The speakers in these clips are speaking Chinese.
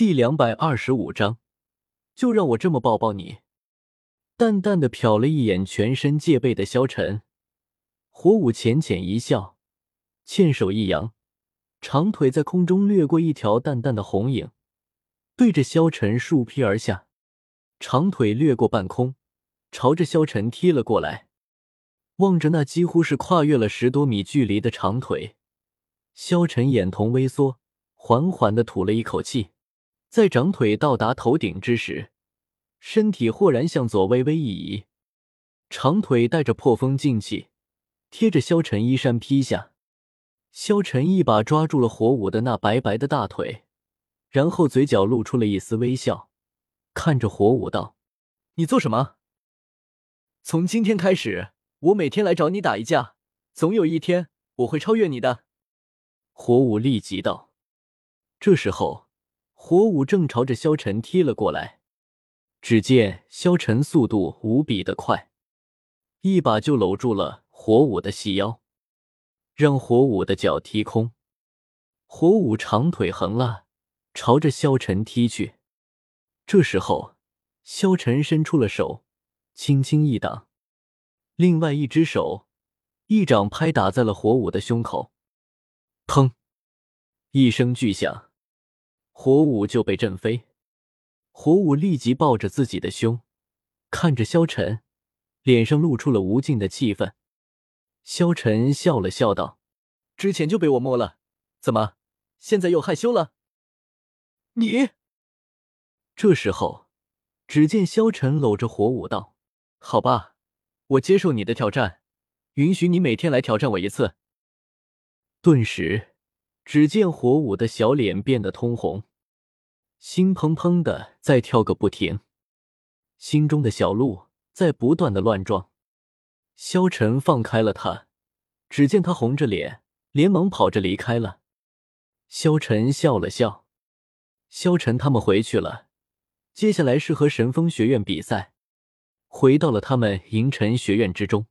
第两百二十五章，就让我这么抱抱你。淡淡的瞟了一眼全身戒备的萧晨，火舞浅浅一笑，纤手一扬，长腿在空中掠过一条淡淡的红影，对着萧晨竖劈而下。长腿掠过半空，朝着萧晨踢了过来。望着那几乎是跨越了十多米距离的长腿，萧晨眼瞳微缩，缓缓的吐了一口气。在长腿到达头顶之时，身体豁然向左微微一移，长腿带着破风劲气，贴着萧晨衣衫劈下。萧晨一把抓住了火舞的那白白的大腿，然后嘴角露出了一丝微笑，看着火舞道：“你做什么？从今天开始，我每天来找你打一架，总有一天我会超越你的。”火舞立即道。这时候。火舞正朝着萧晨踢了过来，只见萧晨速度无比的快，一把就搂住了火舞的细腰，让火舞的脚踢空。火舞长腿横拉，朝着萧晨踢去。这时候，萧晨伸出了手，轻轻一挡，另外一只手一掌拍打在了火舞的胸口，砰！一声巨响。火舞就被震飞，火舞立即抱着自己的胸，看着萧晨，脸上露出了无尽的气愤。萧晨笑了笑道：“之前就被我摸了，怎么现在又害羞了？”你。这时候，只见萧晨搂着火舞道：“好吧，我接受你的挑战，允许你每天来挑战我一次。”顿时，只见火舞的小脸变得通红。心砰砰的在跳个不停，心中的小鹿在不断的乱撞。萧晨放开了他，只见他红着脸，连忙跑着离开了。萧晨笑了笑，萧晨他们回去了。接下来是和神风学院比赛，回到了他们银尘学院之中。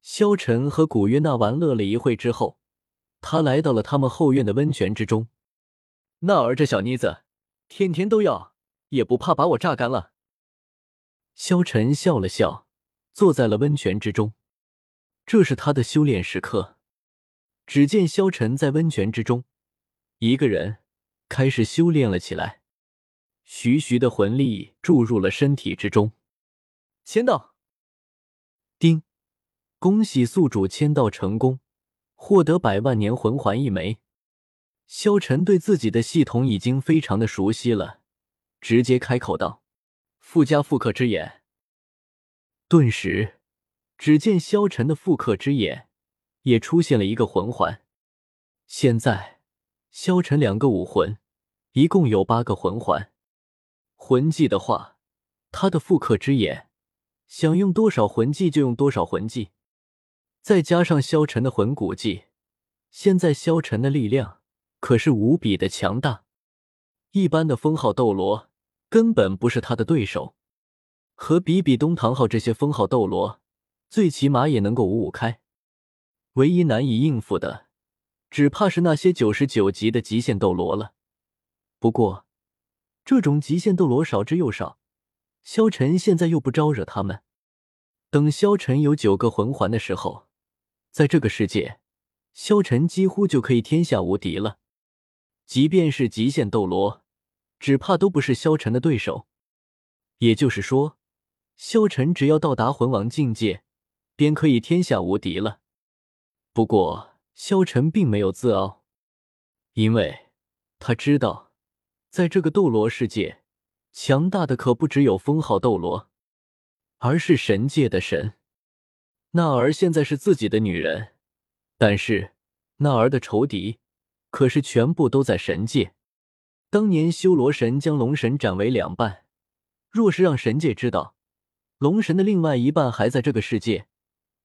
萧晨和古月娜玩乐了一会之后，他来到了他们后院的温泉之中。娜儿这小妮子。天天都要，也不怕把我榨干了。萧晨笑了笑，坐在了温泉之中。这是他的修炼时刻。只见萧晨在温泉之中，一个人开始修炼了起来，徐徐的魂力注入了身体之中。签到。丁，恭喜宿主签到成功，获得百万年魂环一枚。萧晨对自己的系统已经非常的熟悉了，直接开口道：“附加复刻之眼。”顿时，只见萧晨的复刻之眼也出现了一个魂环。现在，萧晨两个武魂，一共有八个魂环。魂技的话，他的复刻之眼想用多少魂技就用多少魂技，再加上萧晨的魂骨技，现在萧晨的力量。可是无比的强大，一般的封号斗罗根本不是他的对手。和比比东、唐昊这些封号斗罗，最起码也能够五五开。唯一难以应付的，只怕是那些九十九级的极限斗罗了。不过，这种极限斗罗少之又少，萧晨现在又不招惹他们。等萧晨有九个魂环的时候，在这个世界，萧晨几乎就可以天下无敌了。即便是极限斗罗，只怕都不是萧晨的对手。也就是说，萧晨只要到达魂王境界，便可以天下无敌了。不过，萧晨并没有自傲，因为他知道，在这个斗罗世界，强大的可不只有封号斗罗，而是神界的神。娜儿现在是自己的女人，但是娜儿的仇敌。可是全部都在神界。当年修罗神将龙神斩为两半，若是让神界知道龙神的另外一半还在这个世界，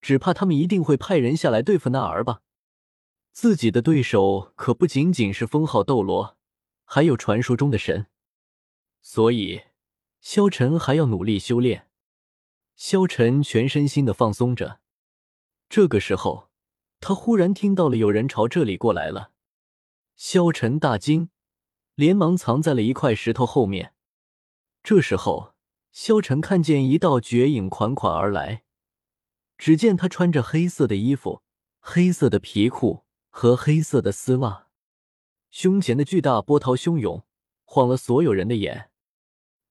只怕他们一定会派人下来对付那儿吧。自己的对手可不仅仅是封号斗罗，还有传说中的神，所以萧晨还要努力修炼。萧晨全身心的放松着。这个时候，他忽然听到了有人朝这里过来了。萧晨大惊，连忙藏在了一块石头后面。这时候，萧晨看见一道绝影款款而来，只见他穿着黑色的衣服、黑色的皮裤和黑色的丝袜，胸前的巨大波涛汹涌，晃了所有人的眼。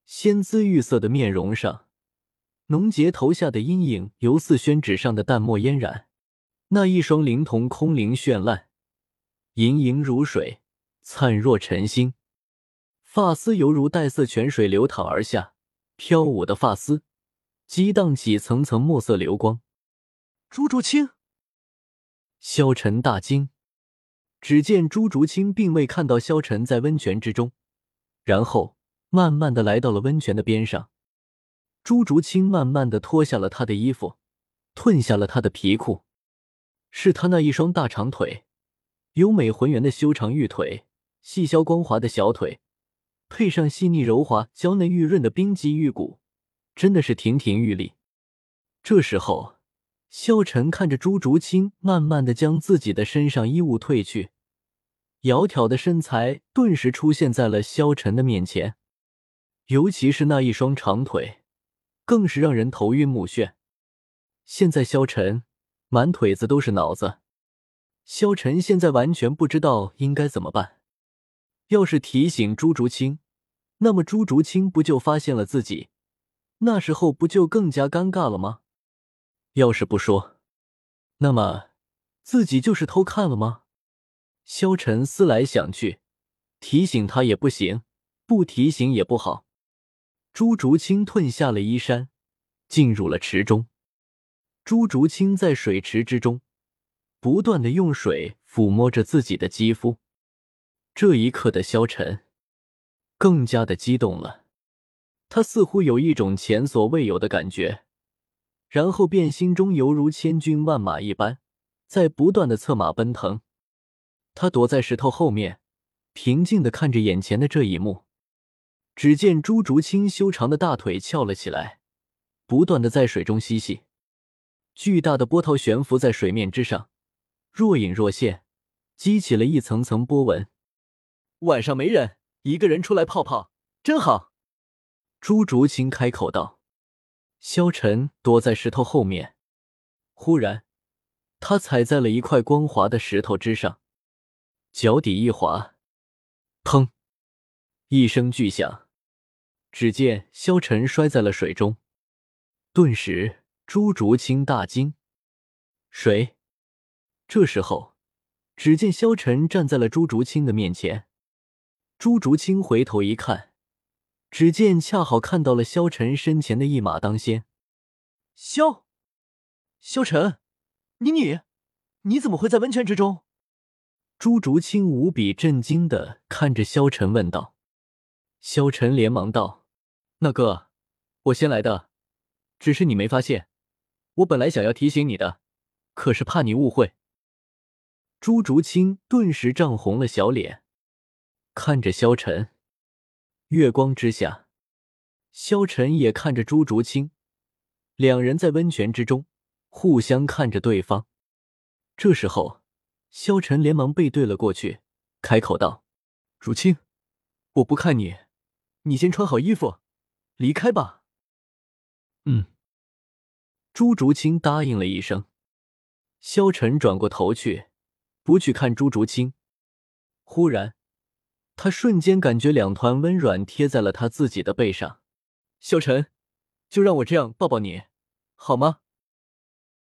仙姿玉色的面容上，浓睫头下的阴影犹似宣纸上的淡墨嫣然，那一双灵瞳空灵绚烂，盈盈如水，灿若晨星，发丝犹如带色泉水流淌而下，飘舞的发丝激荡起层层墨色流光。朱竹清，萧晨大惊，只见朱竹清并未看到萧晨在温泉之中，然后。慢慢的来到了温泉的边上，朱竹清慢慢的脱下了他的衣服，褪下了他的皮裤，是他那一双大长腿，优美浑圆的修长玉腿，细削光滑的小腿，配上细腻柔滑、娇嫩玉润的冰肌玉骨，真的是亭亭玉立。这时候，萧晨看着朱竹清慢慢的将自己的身上衣物褪去，窈窕的身材顿时出现在了萧晨的面前。尤其是那一双长腿，更是让人头晕目眩。现在萧晨满腿子都是脑子，萧晨现在完全不知道应该怎么办。要是提醒朱竹清，那么朱竹清不就发现了自己？那时候不就更加尴尬了吗？要是不说，那么自己就是偷看了吗？萧晨思来想去，提醒他也不行，不提醒也不好。朱竹清褪下了衣衫，进入了池中。朱竹清在水池之中，不断的用水抚摸着自己的肌肤。这一刻的萧晨更加的激动了，他似乎有一种前所未有的感觉，然后便心中犹如千军万马一般，在不断的策马奔腾。他躲在石头后面，平静的看着眼前的这一幕。只见朱竹清修长的大腿翘了起来，不断的在水中嬉戏。巨大的波涛悬浮在水面之上，若隐若现，激起了一层层波纹。晚上没人，一个人出来泡泡，真好。朱竹清开口道。萧晨躲在石头后面，忽然，他踩在了一块光滑的石头之上，脚底一滑，砰，一声巨响。只见萧晨摔在了水中，顿时朱竹清大惊：“谁？”这时候，只见萧晨站在了朱竹清的面前。朱竹清回头一看，只见恰好看到了萧晨身前的一马当先。萧，萧晨，你你，你怎么会在温泉之中？朱竹清无比震惊的看着萧晨问道。萧晨连忙道。那哥，我先来的，只是你没发现。我本来想要提醒你的，可是怕你误会。朱竹清顿时涨红了小脸，看着萧晨。月光之下，萧晨也看着朱竹清，两人在温泉之中互相看着对方。这时候，萧晨连忙背对了过去，开口道：“竹清，我不看你，你先穿好衣服。”离开吧。嗯，朱竹清答应了一声。萧晨转过头去，不去看朱竹清。忽然，他瞬间感觉两团温软贴在了他自己的背上。小陈，就让我这样抱抱你，好吗？